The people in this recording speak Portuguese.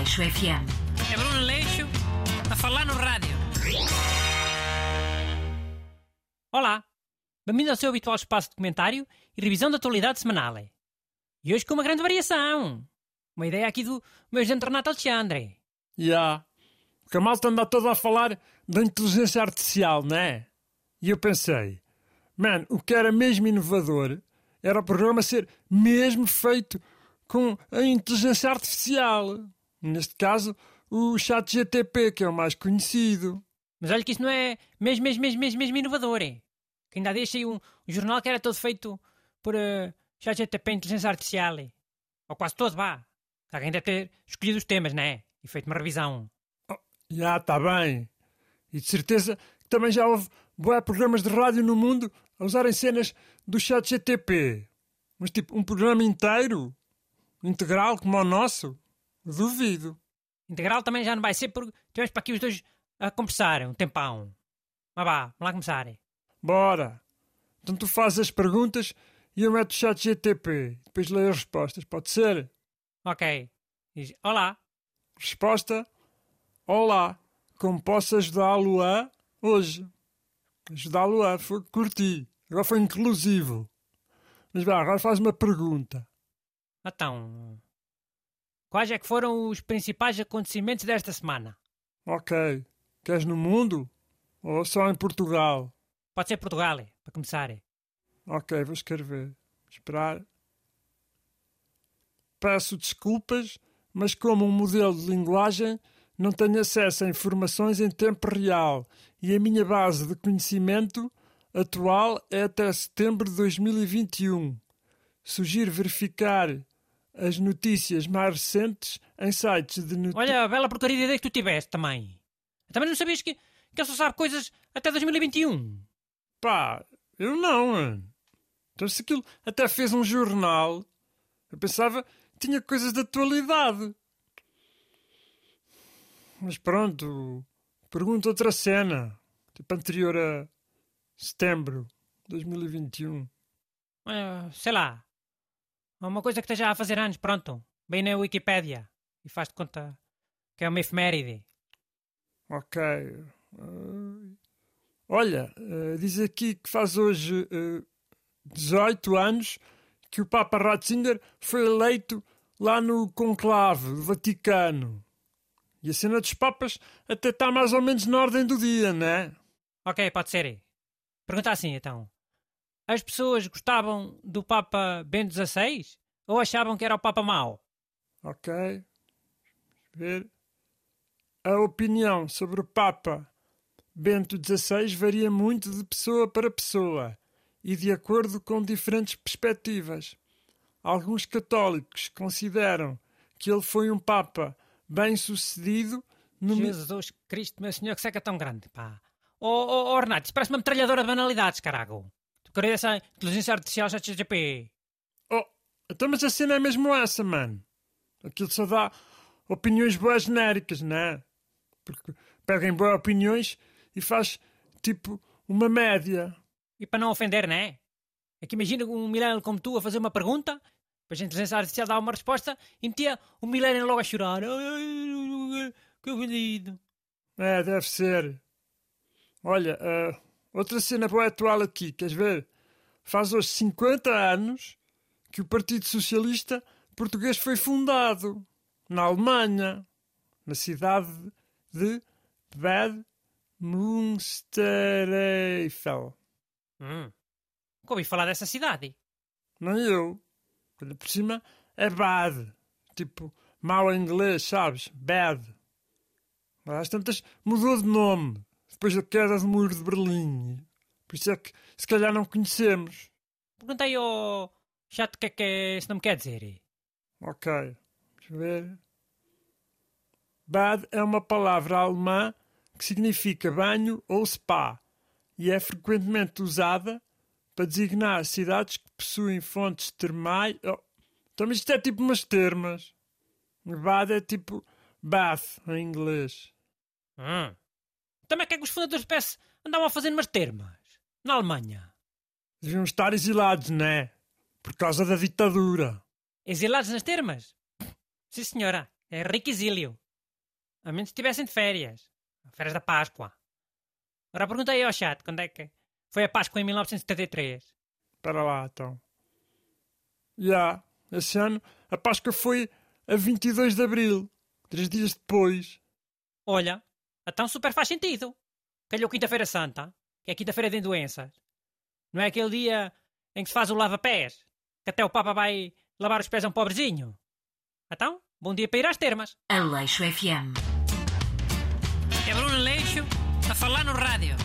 Leixo FM. É Bruno Leixo a falar no rádio. Olá, bem-vindo ao seu habitual espaço de comentário e revisão da atualidade semanal. E hoje com uma grande variação. Uma ideia aqui do meu gente Renato Alexandre. Já. Yeah. Porque a malta anda toda a falar da inteligência artificial, não é? E eu pensei, mano, o que era mesmo inovador era o programa ser mesmo feito com a inteligência artificial. Neste caso, o chat GTP, que é o mais conhecido. Mas olha que isso não é mesmo, mesmo, mesmo, mesmo, mesmo inovador, é? Que ainda deixei um, um jornal que era todo feito por uh, chat GTP inteligência artificial. É? Ou quase todo, vá. Alguém deve ter escolhido os temas, não é? E feito uma revisão. Oh, já, está bem. E de certeza que também já houve boé programas de rádio no mundo a usarem cenas do chat GTP. Mas tipo, um programa inteiro? Integral como o nosso? Duvido. Integral também já não vai ser porque tivemos para aqui os dois a conversar um tempão. Mas vá, vamos lá começar. Bora. Então tu fazes as perguntas e eu meto o chat GTP. Depois leio as respostas. Pode ser? Ok. Diz, olá. Resposta. Olá. Como posso ajudá-lo a hoje? Ajudá-lo a foi curti. Agora foi inclusivo. Mas vá, agora faz uma pergunta. Então, quais é que foram os principais acontecimentos desta semana? Ok. Queres no mundo? Ou só em Portugal? Pode ser Portugal, é, para começar. É. Ok, vou escrever. Esperar. Peço desculpas, mas como um modelo de linguagem não tenho acesso a informações em tempo real e a minha base de conhecimento atual é até setembro de 2021. Sugiro verificar as notícias mais recentes em sites de notícias. Olha, a bela porcaria de ideia que tu tiveste também. Também não sabias que, que ele só sabe coisas até 2021? Pá, eu não. Então se aquilo até fez um jornal, eu pensava que tinha coisas de atualidade. Mas pronto, pergunta outra cena, tipo anterior a setembro de 2021. Uh, sei lá. Uma coisa que esteja a fazer anos, pronto. Bem na Wikipédia. E faz de conta que é uma efeméride. Ok. Uh, olha, uh, diz aqui que faz hoje uh, 18 anos que o Papa Ratzinger foi eleito lá no conclave do Vaticano. E a cena dos papas até está mais ou menos na ordem do dia, não é? Ok, pode ser. Pergunta assim, então. As pessoas gostavam do Papa Bento XVI ou achavam que era o Papa mau? Ok. Ver. A opinião sobre o Papa Bento XVI varia muito de pessoa para pessoa e de acordo com diferentes perspectivas. Alguns católicos consideram que ele foi um Papa bem sucedido. No... Jesus Cristo, meu Senhor, que seca tão grande, pá. Oh, oh, oh Renato, isso parece uma metralhadora de banalidades, carago. Tu queres essa inteligência artificial ChatGPT? Oh, então mas a cena é mesmo essa, mano. Aquilo só dá opiniões boas genéricas, não é? Porque pega em boas opiniões e faz, tipo, uma média. E para não ofender, não é? É que imagina um milênio como tu a fazer uma pergunta, depois a inteligência artificial dá uma resposta e metia o milênio logo a chorar. Que ofendido. É, deve ser. Olha, uh, outra cena boa atual aqui, queres ver? Faz hoje 50 anos que o Partido Socialista Português foi fundado na Alemanha, na cidade de Bad Münstereifel. Hum, nunca ouvi falar dessa cidade. Nem eu. Olha, por cima é bad. Tipo, mau em inglês, sabes? Bad. Mas às tantas mudou de nome depois da queda do muro de Berlim. Por isso é que se calhar não conhecemos. Perguntei ao chato o que é que esse nome quer dizer. Ok, deixa eu ver. Bad é uma palavra alemã que significa banho ou spa e é frequentemente usada para designar cidades que possuem fontes termais. Oh, então isto é tipo umas termas. Bad é tipo bath em inglês. Hum. Também que é que os fundadores do PS andavam a fazer umas termas? Na Alemanha. Deviam estar exilados, né? Por causa da ditadura. Exilados nas termas? Sim, senhora. É riquizílio. A menos que estivessem de férias. Férias da Páscoa. Agora perguntei ao chat quando é que foi a Páscoa em 1973. Para lá, então. Já, esse ano a Páscoa foi a 22 de Abril, três dias depois. Olha, então super faz sentido. Calhou Quinta-feira Santa, que é Quinta-feira de doenças. Não é aquele dia em que se faz o lava-pés, que até o Papa vai lavar os pés a um pobrezinho. Então, bom dia para ir às termas. Aleixo FM. É Bruno Leixo a falar no rádio.